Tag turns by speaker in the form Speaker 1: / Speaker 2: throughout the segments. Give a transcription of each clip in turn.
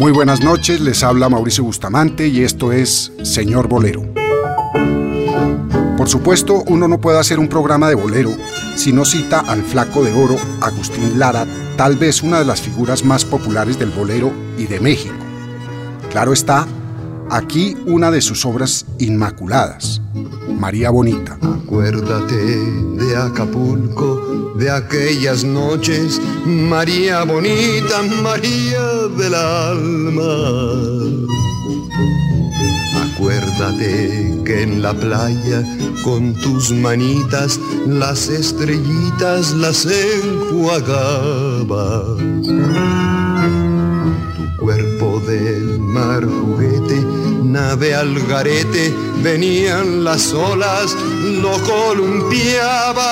Speaker 1: Muy buenas noches, les habla Mauricio Bustamante y esto es Señor Bolero. Por supuesto, uno no puede hacer un programa de bolero si no cita al flaco de oro Agustín Lara, tal vez una de las figuras más populares del bolero y de México. Claro está, aquí una de sus obras inmaculadas, María Bonita.
Speaker 2: Acuérdate de Acapulco, de aquellas noches, María Bonita, María del alma. Acuérdate que en la playa con tus manitas las estrellitas las enjuagabas. Tu cuerpo del mar juguete, nave al garete, venían las olas, lo columpiaba.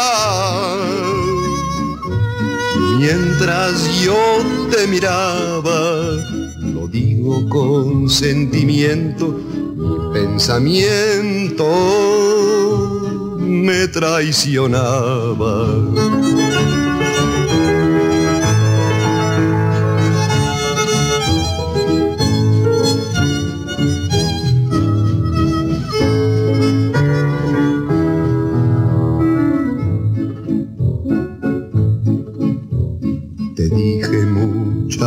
Speaker 2: Mientras yo te miraba, lo digo con sentimiento, pensamiento me traicionaba.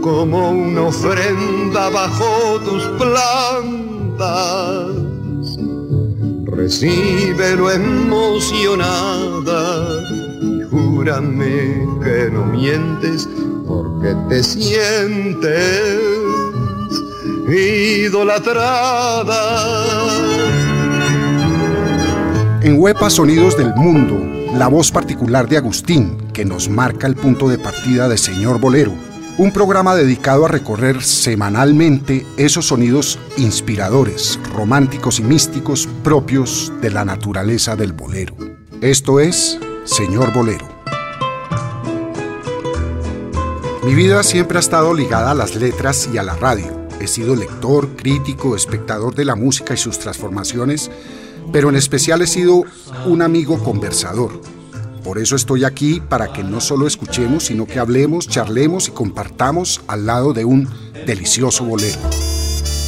Speaker 2: como una ofrenda bajo tus plantas. Recíbelo emocionada y júrame que no mientes porque te sientes idolatrada.
Speaker 1: En Huepa Sonidos del Mundo, la voz particular de Agustín, que nos marca el punto de partida de Señor Bolero un programa dedicado a recorrer semanalmente esos sonidos inspiradores, románticos y místicos propios de la naturaleza del bolero. Esto es Señor Bolero. Mi vida siempre ha estado ligada a las letras y a la radio. He sido lector, crítico, espectador de la música y sus transformaciones, pero en especial he sido un amigo conversador por eso estoy aquí, para que no solo escuchemos, sino que hablemos, charlemos y compartamos al lado de un delicioso bolero.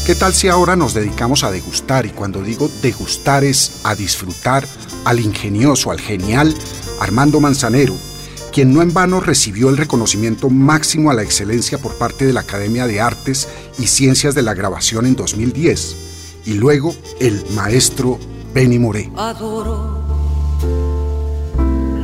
Speaker 1: ¿Qué tal si ahora nos dedicamos a degustar? Y cuando digo degustar es a disfrutar al ingenioso, al genial Armando Manzanero, quien no en vano recibió el reconocimiento máximo a la excelencia por parte de la Academia de Artes y Ciencias de la Grabación en 2010, y luego el maestro Benny Moré.
Speaker 3: Adoro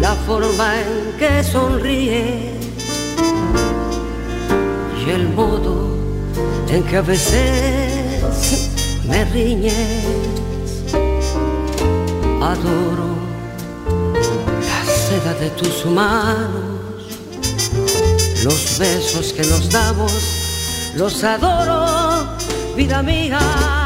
Speaker 3: la forma en que sonríe.
Speaker 4: y el modo en que a veces me riñes. Adoro la seda de tus manos, los besos que nos damos, los adoro, vida mía.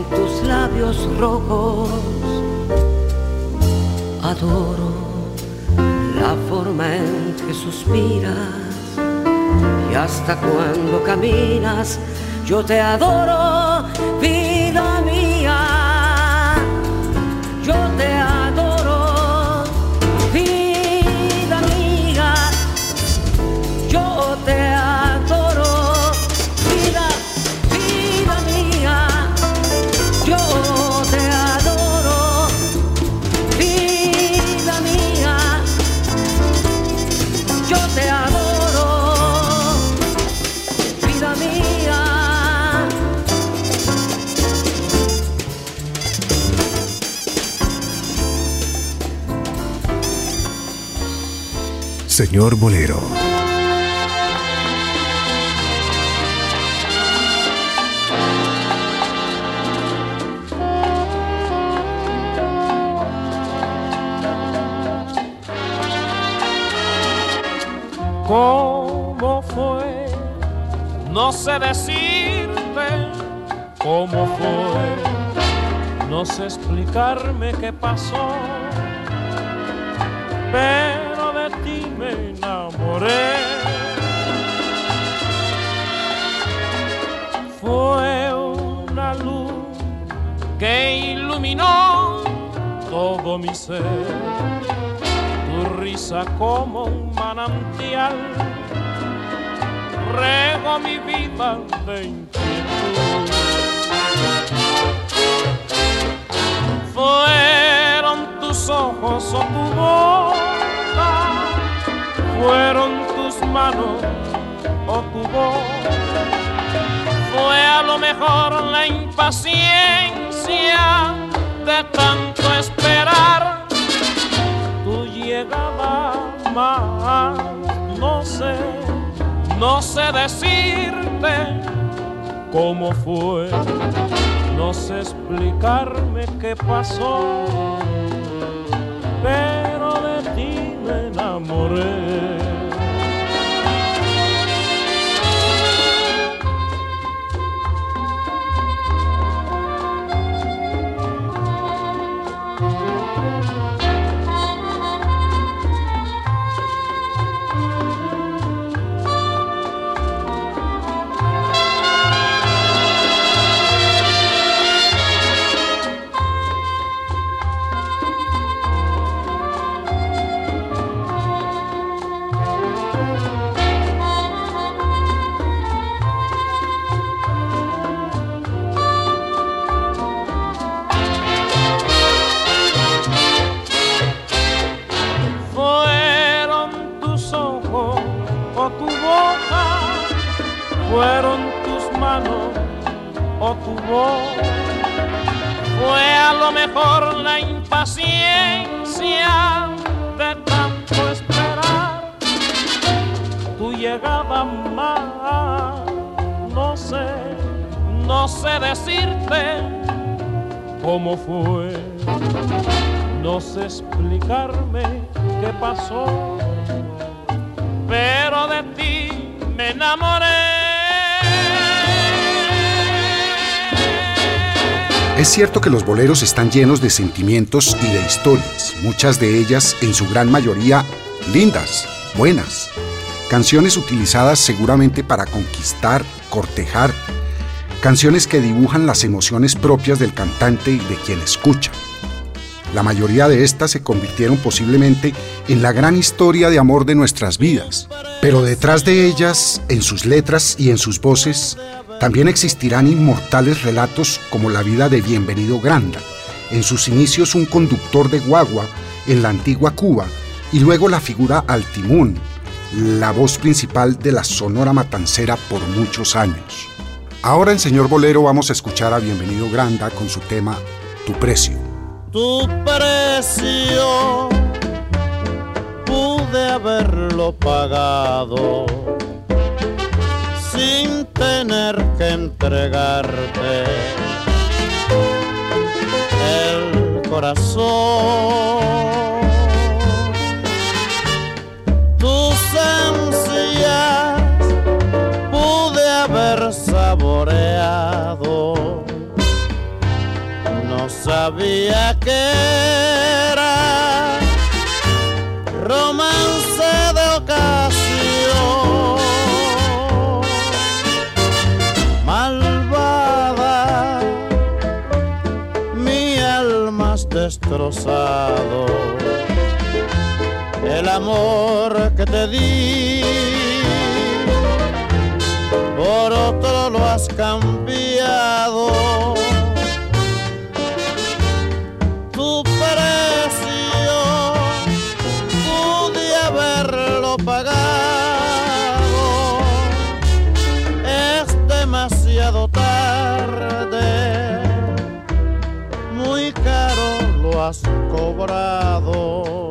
Speaker 4: labios rojos. Adoro la forma en que suspiras y hasta cuando caminas, yo te adoro, vida mía. Yo te adoro,
Speaker 5: Señor Bolero.
Speaker 6: ¿Cómo fue? No sé decirte cómo fue. No sé explicarme qué pasó. Pero enamoré. Fue una luz que iluminó todo mi ser tu risa como un manantial, rego mi vida de inquietud. Fueron tus ojos o tu boca, fueron tus manos o tu voz, fue a lo mejor la impaciencia de tanto esperar tu llegada más. No sé, no sé decirte cómo fue, no sé explicarme qué pasó, pero de ti me enamoré. Fueron
Speaker 1: cierto que los boleros están llenos de sentimientos y de historias, muchas de ellas, en su gran mayoría, lindas, buenas. Canciones utilizadas seguramente para conquistar, cortejar, canciones que dibujan las emociones propias del cantante y de quien escucha. La mayoría de estas se convirtieron posiblemente en la gran historia de amor de nuestras vidas, pero detrás de ellas, en sus letras y en sus voces, también existirán inmortales relatos como la vida de Bienvenido Granda, en sus inicios un conductor de guagua en la antigua Cuba, y luego la figura Altimún, la voz principal de la Sonora Matancera por muchos años. Ahora en Señor Bolero vamos a escuchar a Bienvenido Granda con su tema Tu Precio.
Speaker 7: Tu precio pude haberlo pagado sin tener que entregarte el corazón. saboreado. No sabía que era destrozado. El amor que te di por otro lo has cambiado. Has cobrado.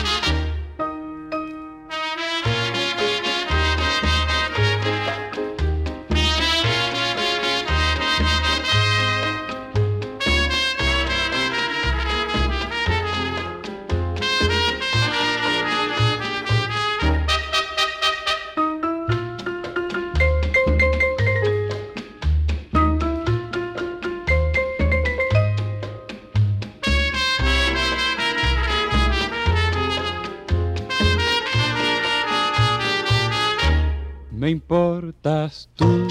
Speaker 6: Importas tú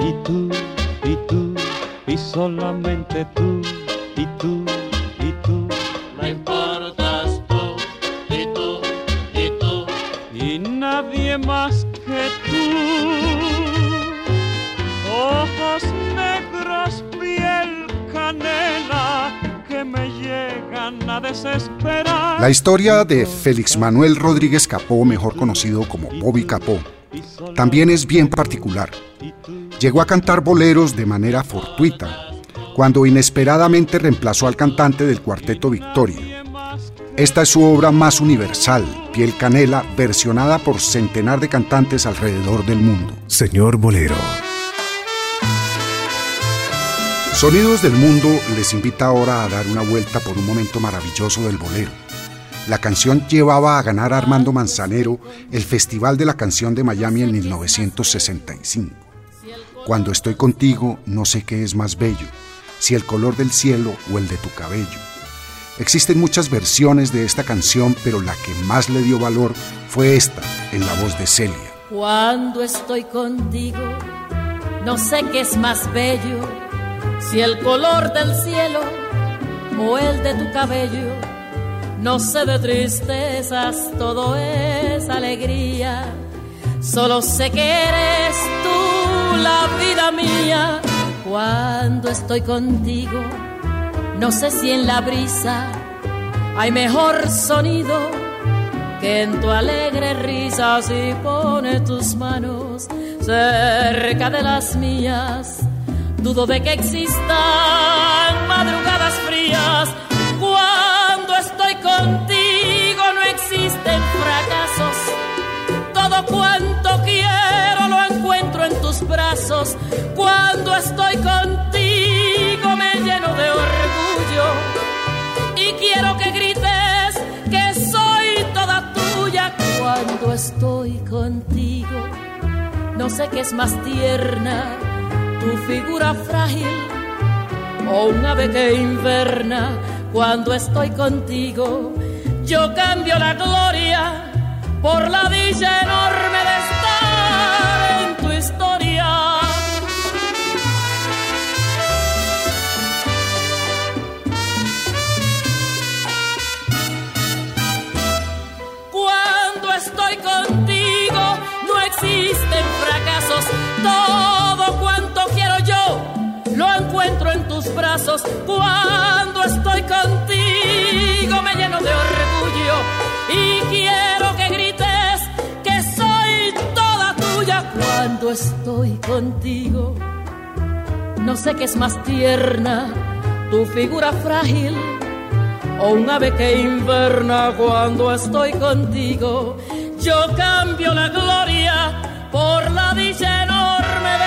Speaker 6: y tú y tú y solamente tú y tú y tú.
Speaker 8: Me importas tú y tú y tú
Speaker 6: y nadie más que tú. Ojos negros, piel canela que me llegan a desesperar.
Speaker 1: La historia de Félix Manuel Rodríguez Capó, mejor conocido como Bobby Capó, también es bien particular. Llegó a cantar boleros de manera fortuita, cuando inesperadamente reemplazó al cantante del cuarteto Victoria. Esta es su obra más universal, Piel Canela, versionada por centenar de cantantes alrededor del mundo.
Speaker 5: Señor Bolero.
Speaker 1: Sonidos del Mundo les invita ahora a dar una vuelta por un momento maravilloso del bolero. La canción llevaba a ganar a Armando Manzanero el Festival de la Canción de Miami en 1965. Cuando estoy contigo, no sé qué es más bello, si el color del cielo o el de tu cabello. Existen muchas versiones de esta canción, pero la que más le dio valor fue esta, en la voz de Celia.
Speaker 9: Cuando estoy contigo, no sé qué es más bello, si el color del cielo o el de tu cabello. No sé de tristezas, todo es alegría. Solo sé que eres tú la vida mía. Cuando estoy contigo, no sé si en la brisa hay mejor sonido que en tu alegre risa si pone tus manos cerca de las mías. Dudo de que existan madrugadas frías. Contigo no existen fracasos. Todo cuanto quiero lo encuentro en tus brazos. Cuando estoy contigo me lleno de orgullo. Y quiero que grites que soy toda tuya cuando estoy contigo. No sé qué es más tierna, tu figura frágil o un ave que inverna cuando estoy contigo. Yo cambio la gloria por la dicha enorme de estar en tu historia. Cuando estoy contigo no existen fracasos. Todo encuentro en tus brazos. Cuando estoy contigo me lleno de orgullo y quiero que grites que soy toda tuya. Cuando estoy contigo no sé qué es más tierna, tu figura frágil o un ave que inverna cuando estoy contigo. Yo cambio la gloria por la dicha enorme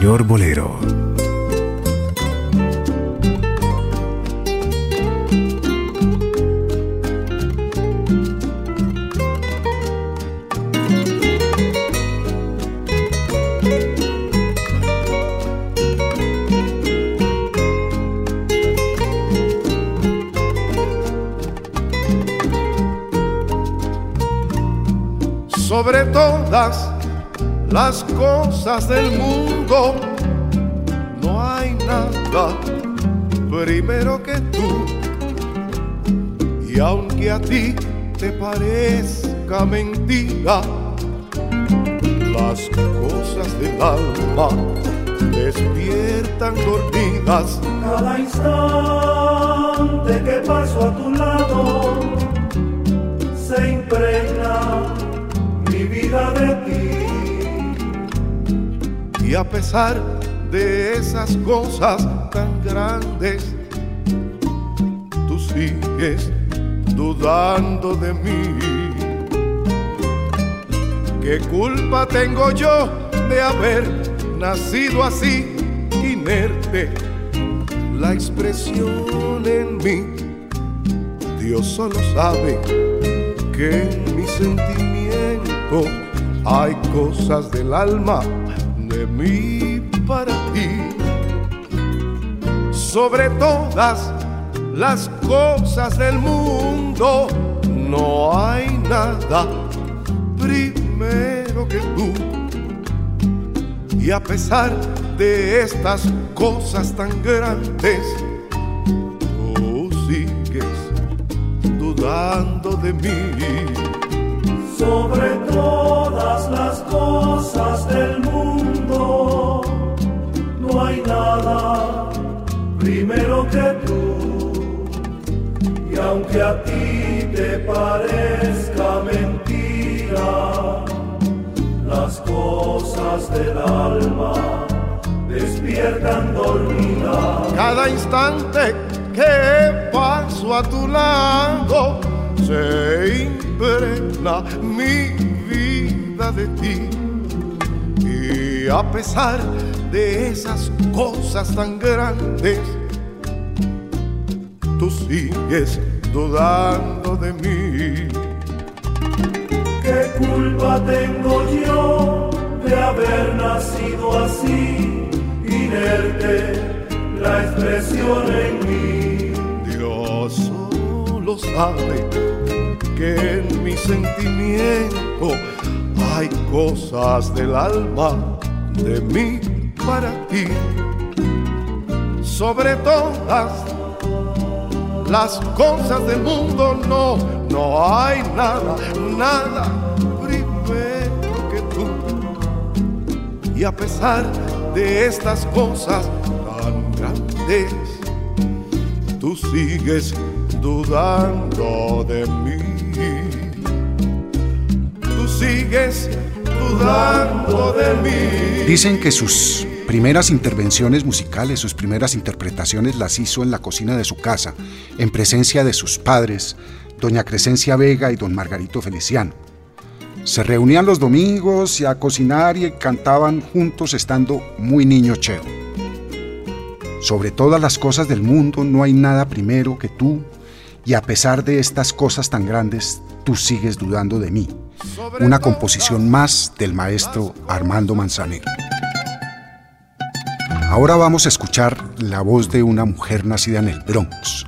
Speaker 5: Señor Bolero.
Speaker 10: sobre todas las cosas del mundo. No hay nada primero que tú. Y aunque a ti te parezca mentira, las cosas del alma despiertan dormidas.
Speaker 11: Cada instante que paso a tu lado se impregna mi vida de ti.
Speaker 10: Y a pesar de esas cosas tan grandes, tú sigues dudando de mí. ¿Qué culpa tengo yo de haber nacido así, inerte? La expresión en mí, Dios solo sabe que en mi sentimiento hay cosas del alma para ti. Sobre todas las cosas del mundo, no hay nada primero que tú. Y a pesar de estas cosas tan grandes, tú sigues dudando de mí.
Speaker 11: Sobre no hay nada primero que tú. Y aunque a ti te parezca mentira, las cosas del alma despiertan dormida.
Speaker 10: Cada instante que paso a tu lado se impregna mi vida de ti. Y a pesar de esas cosas tan grandes, tú sigues dudando de mí.
Speaker 11: ¿Qué culpa tengo yo de haber nacido así, inerte la expresión en mí?
Speaker 10: Dios solo sabe que en mi sentimiento hay cosas del alma de mí para ti. Sobre todas las cosas del mundo no, no hay nada, nada primero que tú. Y a pesar de estas cosas tan grandes, tú sigues dudando de mí. Tú sigues dudando de mí.
Speaker 1: Dicen que sus primeras intervenciones musicales, sus primeras interpretaciones las hizo en la cocina de su casa, en presencia de sus padres, doña Crescencia Vega y don Margarito Feliciano. Se reunían los domingos y a cocinar y cantaban juntos estando muy niño cheo. Sobre todas las cosas del mundo no hay nada primero que tú, y a pesar de estas cosas tan grandes, tú sigues dudando de mí. Una composición más del maestro Armando Manzanero. Ahora vamos a escuchar la voz de una mujer nacida en el Bronx,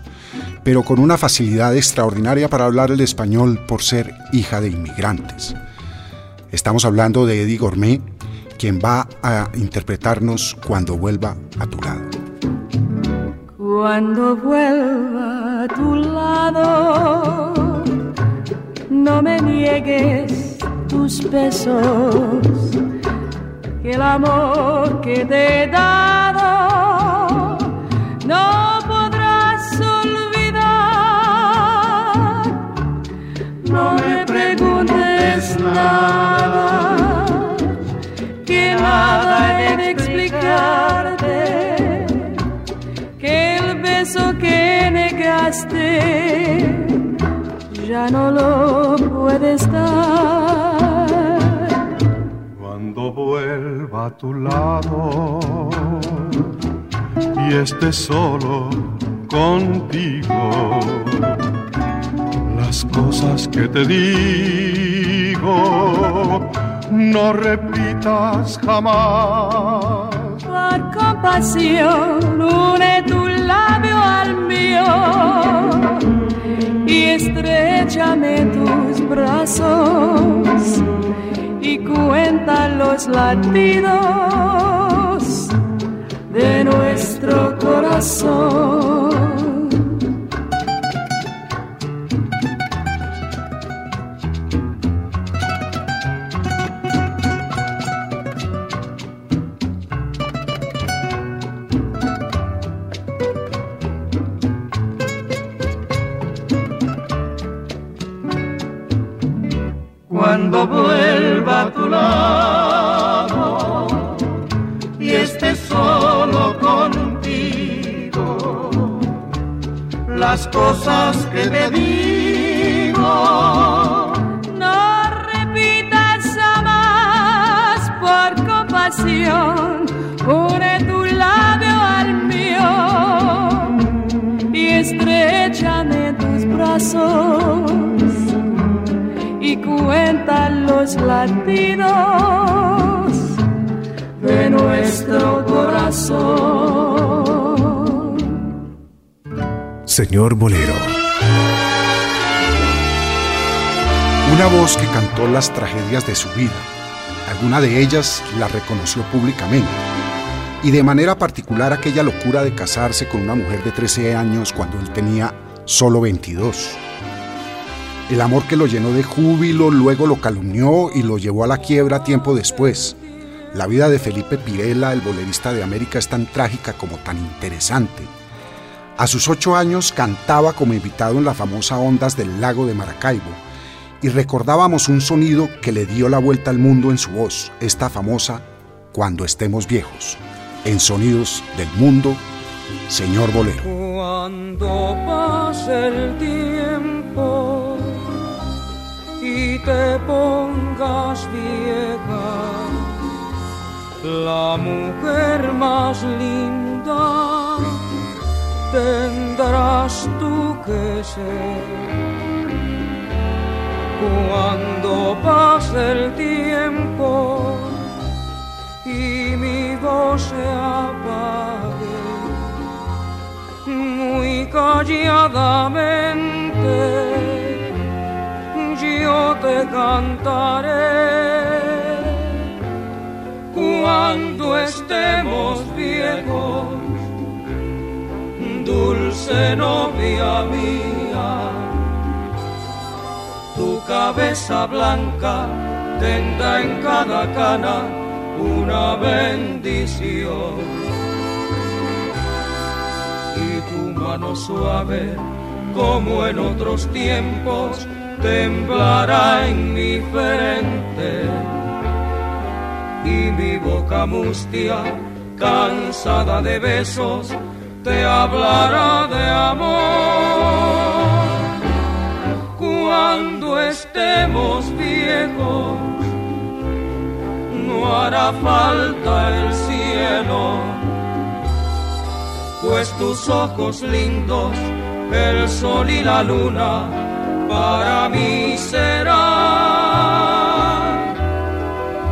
Speaker 1: pero con una facilidad extraordinaria para hablar el español por ser hija de inmigrantes. Estamos hablando de Eddie Gourmet, quien va a interpretarnos Cuando vuelva a tu lado.
Speaker 12: Cuando vuelva a tu lado, no me niegues tus besos, que el amor que te he que nada de explicarte que el beso que negaste ya no lo puedes dar.
Speaker 10: Cuando vuelva a tu lado y esté solo contigo, las cosas que te no repitas jamás.
Speaker 12: Por compasión, une tu labio al mío y estrechame tus brazos y cuenta los latidos de nuestro corazón. Latidos de nuestro corazón.
Speaker 13: Señor Bolero.
Speaker 1: Una voz que cantó las tragedias de su vida. Alguna de ellas la reconoció públicamente. Y de manera particular aquella locura de casarse con una mujer de 13 años cuando él tenía solo 22. El amor que lo llenó de júbilo luego lo calumnió y lo llevó a la quiebra tiempo después. La vida de Felipe Pirela, el bolerista de América, es tan trágica como tan interesante. A sus ocho años cantaba como invitado en las famosas ondas del lago de Maracaibo y recordábamos un sonido que le dio la vuelta al mundo en su voz, esta famosa Cuando estemos viejos. En Sonidos del Mundo, Señor Bolero.
Speaker 14: Cuando pase el tiempo te pongas vieja, la mujer más linda tendrás tú que ser. Cuando pase el tiempo y mi voz se apague, muy calladamente yo te cantaré. Cuando estemos viejos, dulce novia mía, tu cabeza blanca tendrá en cada cana una bendición. Y tu mano suave como en otros tiempos temblará en mi frente y mi boca mustia, cansada de besos, te hablará de amor. Cuando estemos viejos, no hará falta el cielo, pues tus ojos lindos, el sol y la luna, para mí serán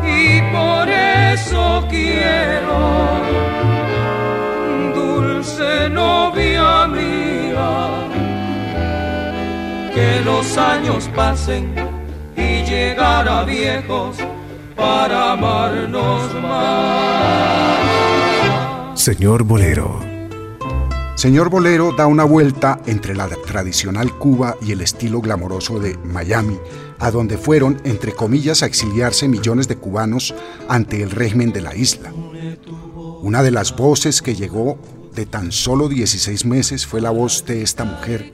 Speaker 14: y por eso quiero, dulce novia mía, que los años pasen y llegar viejos para amarnos más.
Speaker 13: Señor Bolero.
Speaker 1: Señor Bolero da una vuelta entre la tradicional Cuba y el estilo glamoroso de Miami, a donde fueron, entre comillas, a exiliarse millones de cubanos ante el régimen de la isla. Una de las voces que llegó de tan solo 16 meses fue la voz de esta mujer,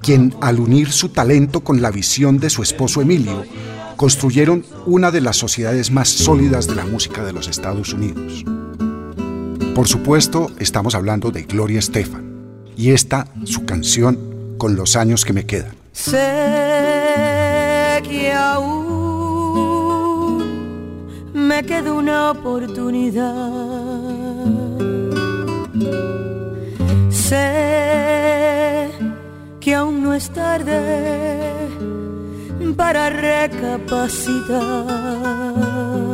Speaker 1: quien al unir su talento con la visión de su esposo Emilio, construyeron una de las sociedades más sólidas de la música de los Estados Unidos. Por supuesto, estamos hablando de Gloria Estefan y esta su canción Con los años que me quedan.
Speaker 3: Sé que aún me queda una oportunidad. Sé que aún no es tarde para recapacitar.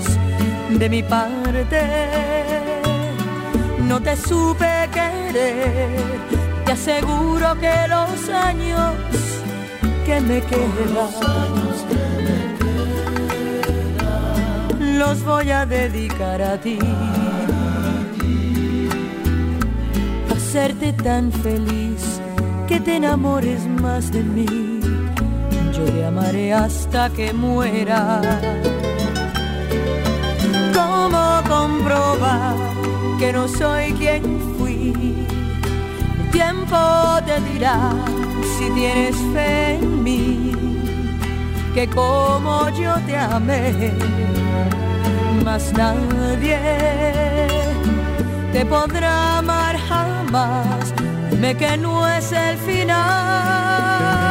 Speaker 3: de mi parte. No te supe querer, te aseguro que los años que me quedan los voy a dedicar a ti. Hacerte tan feliz que te enamores más de mí. Yo te amaré hasta que muera. ¿Cómo comprobar que no soy quien fui? El tiempo te dirá si tienes fe en mí, que como yo te amé más nadie te podrá amar jamás. Dime que no es el final.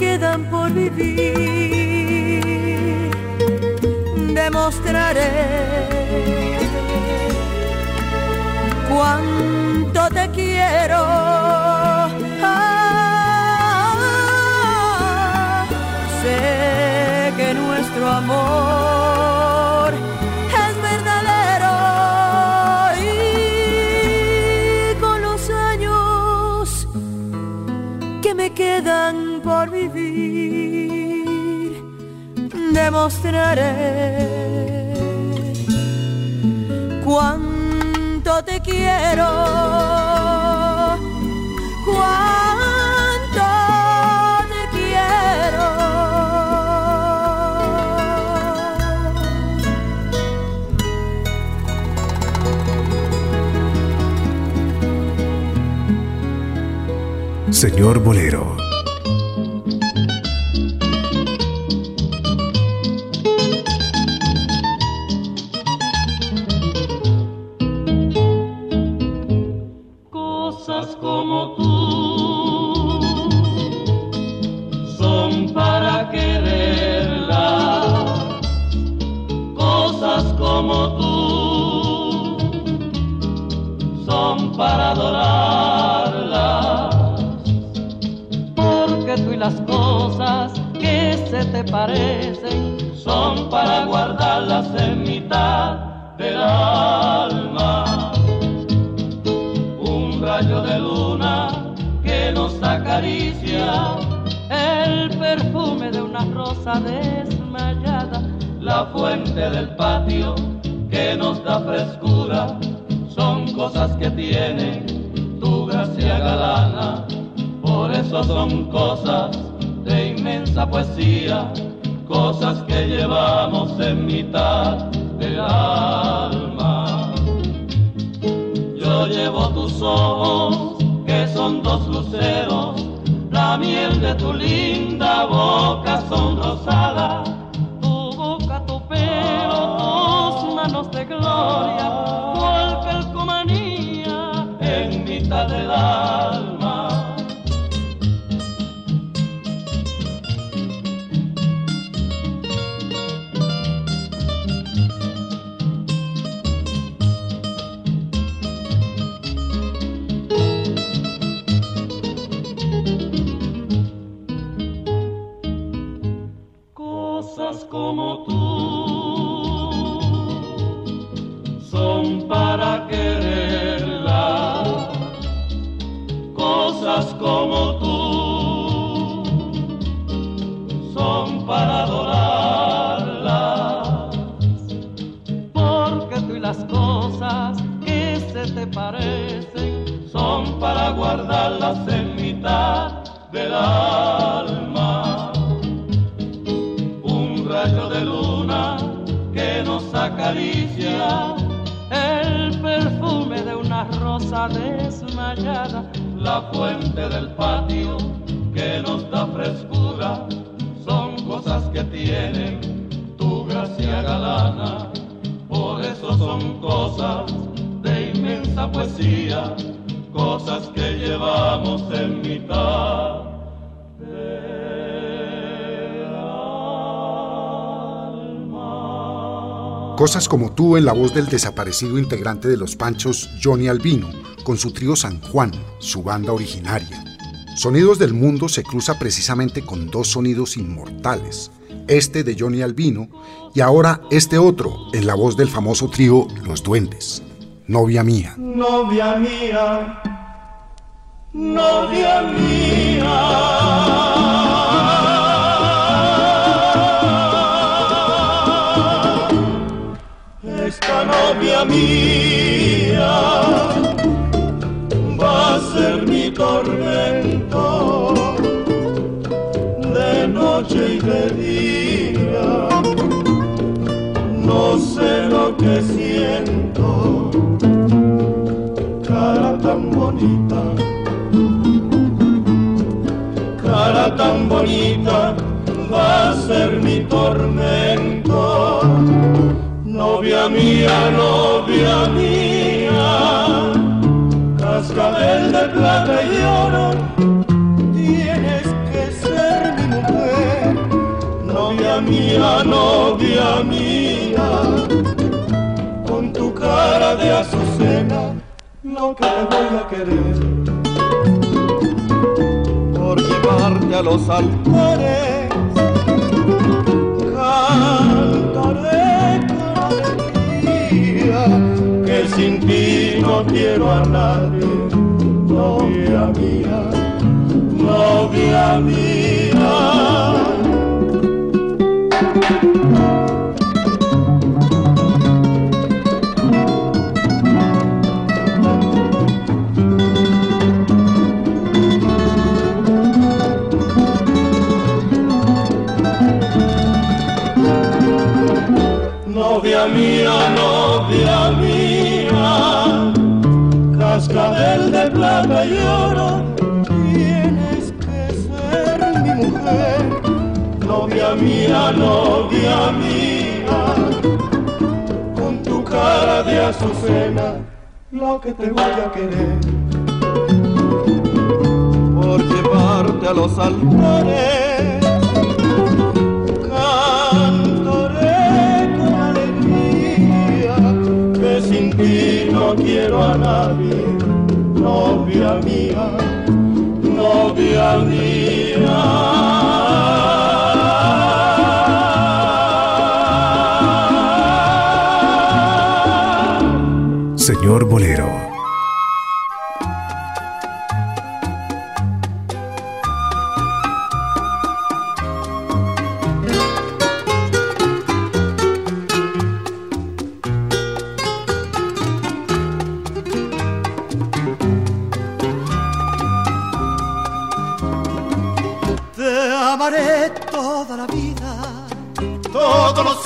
Speaker 3: quedan por vivir, demostraré cuánto te quiero. Nuestro amor por vivir demostraré cuánto te quiero
Speaker 13: Señor Bolero.
Speaker 8: Cosas como tú en la
Speaker 1: voz del desaparecido integrante de los Panchos, Johnny Albino, con su trío San Juan, su banda originaria. Sonidos del Mundo se cruza precisamente con dos sonidos inmortales, este de Johnny Albino y ahora este otro en la voz del famoso trío Los Duendes. Novia mía.
Speaker 13: Novia mía, novia mía. Novia mía va a ser mi tormento de noche y de día. No sé lo que siento, cara tan bonita, cara tan bonita va a ser mi tormento Novia mía, novia mía, cascabel de plata y oro, tienes que ser mi mujer. Novia mía, novia mía, con tu cara de azucena, lo que te voy a querer. Por llevarte a los altares, sin ti no quiero a nadie, novia mía, novia mía. Novia mía, novia tienes que ser mi mujer. Novia mía, novia mía, con tu cara de azucena, lo que te voy a querer. Por llevarte a los altares no quiero a nadie, novia mía, novia mía.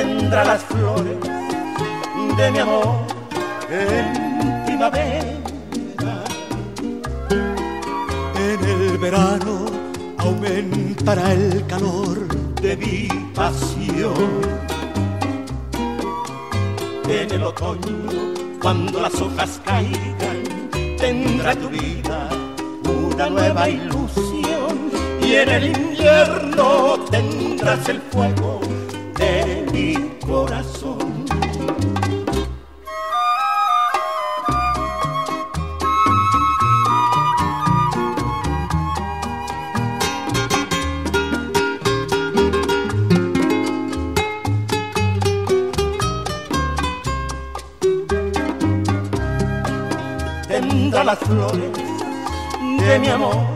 Speaker 15: tendrá las flores de mi amor en primavera.
Speaker 16: En el verano aumentará el calor
Speaker 15: de mi pasión. En el otoño, cuando las hojas caigan, tendrá tu vida una nueva ilusión. Y en el invierno tendrás el fuego corazón. las flores de mi amor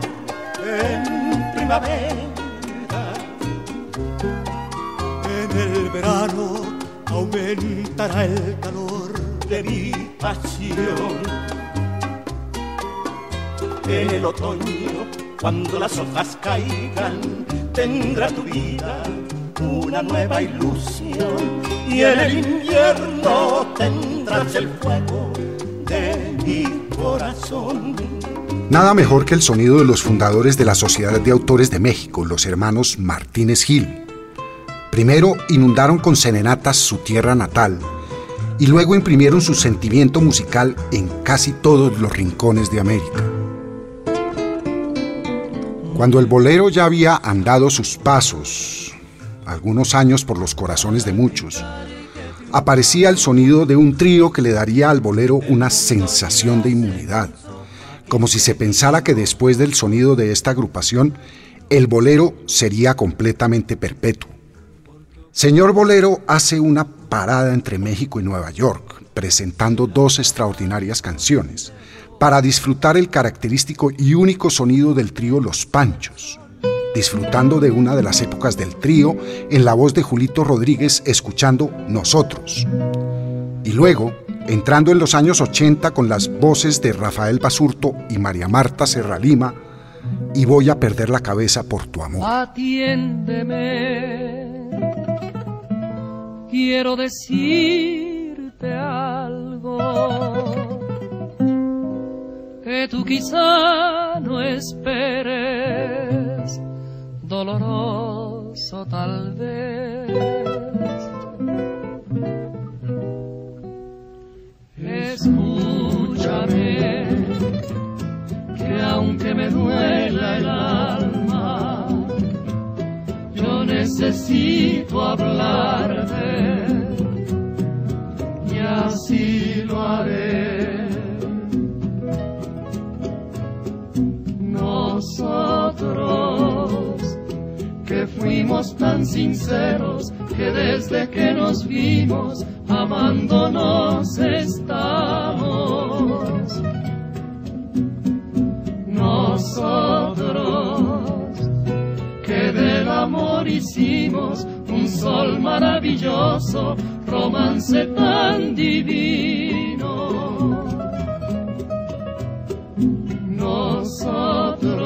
Speaker 15: en primavera.
Speaker 11: El calor
Speaker 15: de mi pasión. En el otoño, cuando las hojas caigan, tendrá tu vida una nueva ilusión. Y en el invierno tendrás el fuego de mi corazón.
Speaker 1: Nada mejor que el sonido de los fundadores de la Sociedad de Autores de México, los hermanos Martínez Gil. Primero inundaron con serenatas su tierra natal y luego imprimieron su sentimiento musical en casi todos los rincones de América. Cuando el bolero ya había andado sus pasos, algunos años por los corazones de muchos, aparecía el sonido de un trío que le daría al bolero una sensación de inmunidad, como si se pensara que después del sonido de esta agrupación, el bolero sería completamente perpetuo. Señor Bolero hace una parada entre México y Nueva York, presentando dos extraordinarias canciones, para disfrutar el característico y único sonido del trío Los Panchos, disfrutando de una de las épocas del trío en la voz de Julito Rodríguez escuchando Nosotros. Y luego, entrando en los años 80 con las voces de Rafael Basurto y María Marta Serralima, y voy a perder la cabeza por tu amor.
Speaker 12: Atiéndeme quiero decirte algo que tú quizá no esperes, doloroso tal vez. Escúchame, que aunque me duela el alma, yo necesito hablarte y así lo haré. Nosotros que fuimos tan sinceros que desde que nos vimos amándonos estamos. Nosotros del amor hicimos un sol maravilloso, romance tan divino. Nosotros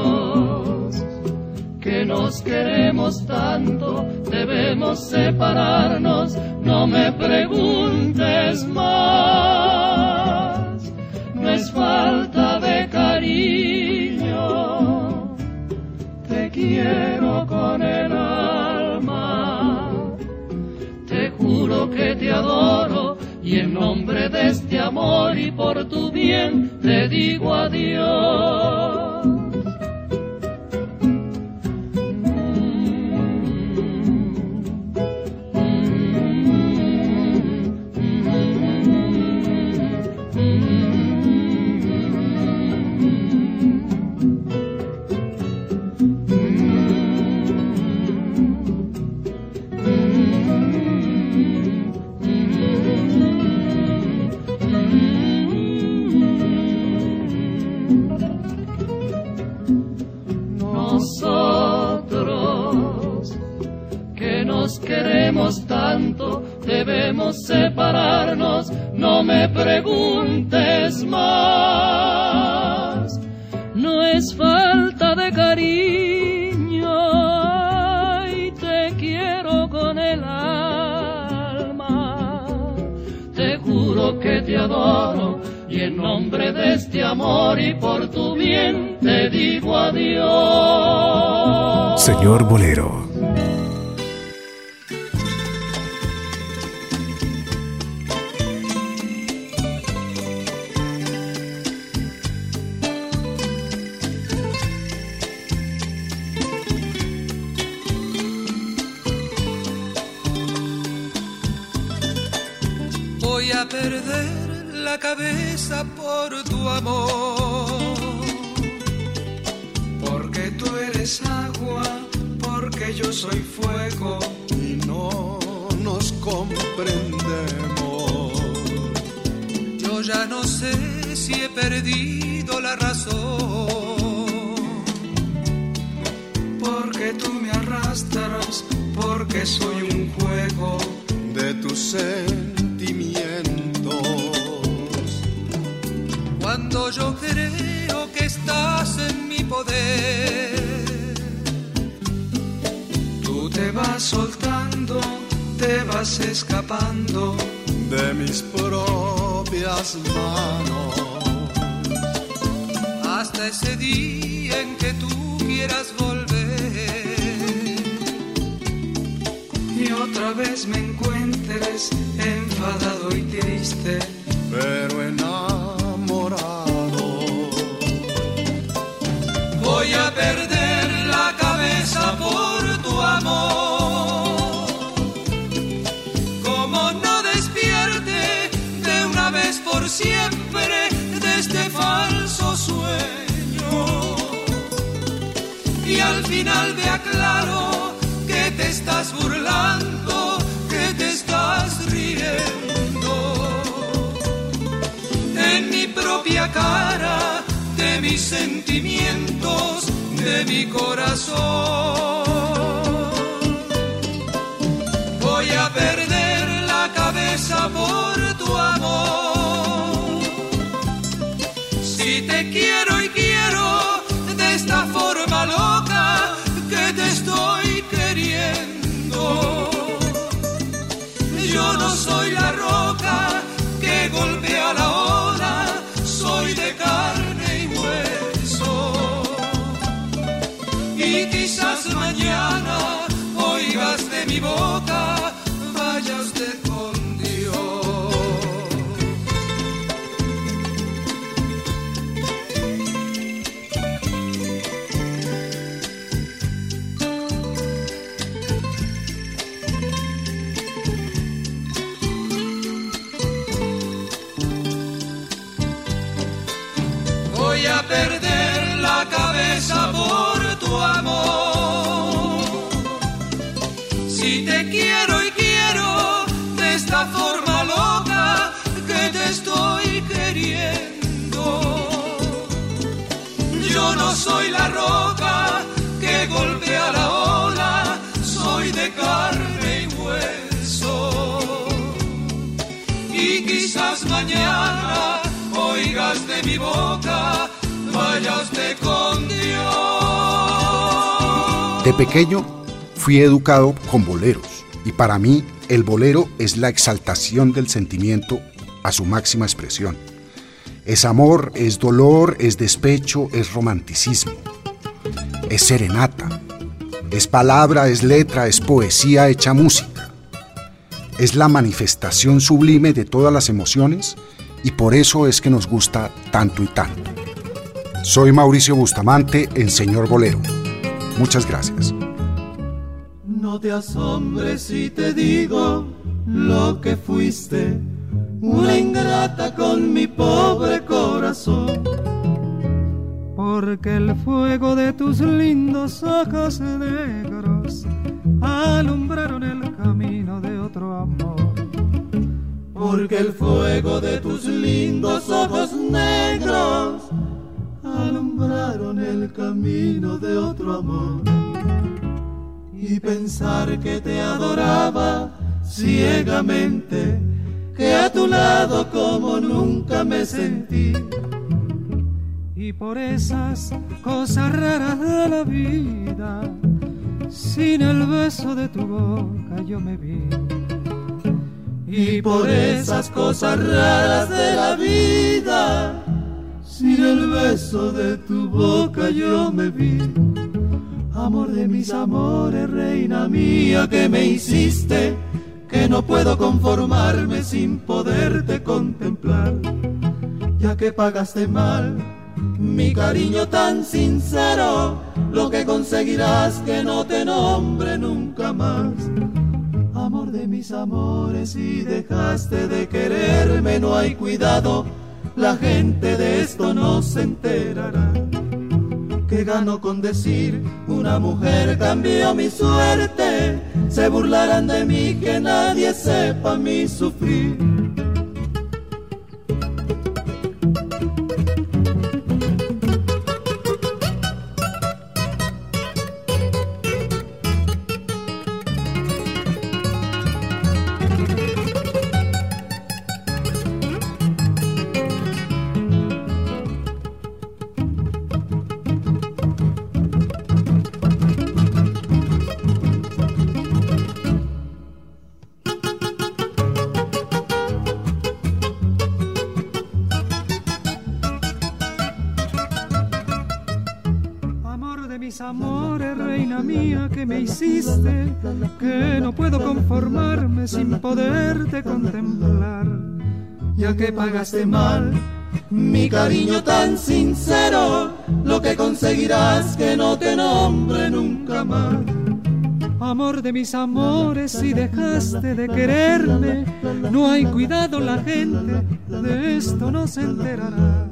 Speaker 12: que nos queremos tanto, debemos separarnos, no me preguntes más, no es falta de cariño, quiero con el alma, te juro que te adoro y en nombre de este amor y por tu bien te digo adiós. Separarnos, no me preguntes más. No es falta de cariño, ay, te quiero con el alma. Te juro que te adoro y en nombre de este amor y por tu bien te digo adiós.
Speaker 13: Señor Bolero.
Speaker 14: A perder la cabeza por tu amor. Porque tú eres agua, porque yo soy fuego
Speaker 2: y no nos comprendemos.
Speaker 14: Yo ya no sé si he perdido la razón. Porque tú me arrastras, porque soy un juego
Speaker 2: de tus sentimientos.
Speaker 14: Soltando, te vas escapando
Speaker 2: de mis propias manos.
Speaker 14: Hasta ese día en que tú quieras volver y otra vez me encuentres enfadado y triste,
Speaker 2: pero enamorado.
Speaker 14: Final me aclaro que te estás burlando, que te estás riendo. En mi propia cara, de mis sentimientos, de mi corazón. Amor.
Speaker 1: Pequeño fui educado con boleros y para mí el bolero es la exaltación del sentimiento a su máxima expresión. Es amor, es dolor, es despecho, es romanticismo, es serenata, es palabra, es letra, es poesía hecha música. Es la manifestación sublime de todas las emociones y por eso es que nos gusta tanto y tanto. Soy Mauricio Bustamante en Señor Bolero. Muchas gracias.
Speaker 11: No te asombres si te digo lo que fuiste, una ingrata con mi pobre corazón. Porque el fuego de tus lindos ojos negros alumbraron el camino de otro amor. Porque el fuego de tus lindos ojos negros alumbraron el camino de otro amor. Y pensar que te adoraba ciegamente, que a tu lado como nunca me sentí. Y por esas cosas raras de la vida, sin el beso de tu boca yo me vi. Y por esas cosas raras de la vida, sin el beso de tu boca yo me vi. Amor de mis amores, reina mía, que me hiciste, que no puedo conformarme sin poderte contemplar. Ya que pagaste mal mi cariño tan sincero, lo que conseguirás que no te nombre nunca más. Amor de mis amores, si dejaste de quererme, no hay cuidado, la gente de esto no se enterará. Que gano con decir una mujer cambió mi suerte, se burlarán de mí que nadie sepa mi sufrir. Sin poderte contemplar. Ya que pagaste mal mi cariño tan sincero, lo que conseguirás que no te nombre nunca más. Amor de mis amores, si dejaste de quererme, no hay cuidado la gente, de esto no se enterará.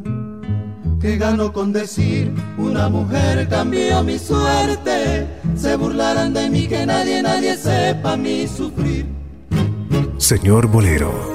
Speaker 11: Que gano con decir, una mujer cambió mi suerte, se burlarán de mí que nadie, nadie sepa mi sufrir.
Speaker 13: Señor Bolero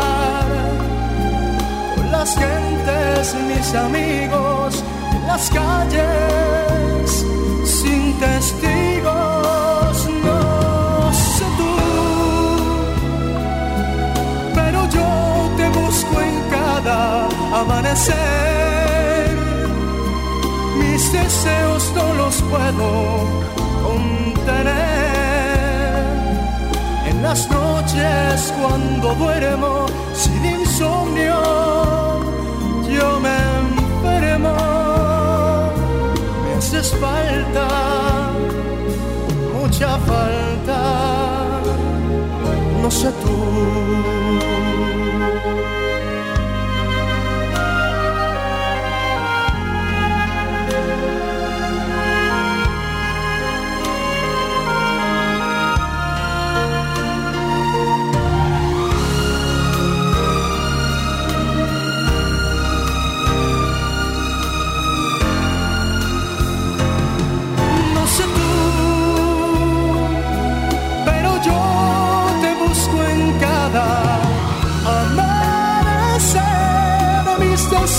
Speaker 16: las gentes, mis amigos, las calles sin testigos, no sé tú, pero yo te busco en cada amanecer. Mis deseos no los puedo contener. En las noches cuando duermo sin insomnio yo me enfermo, me haces falta, mucha falta, no sé tú.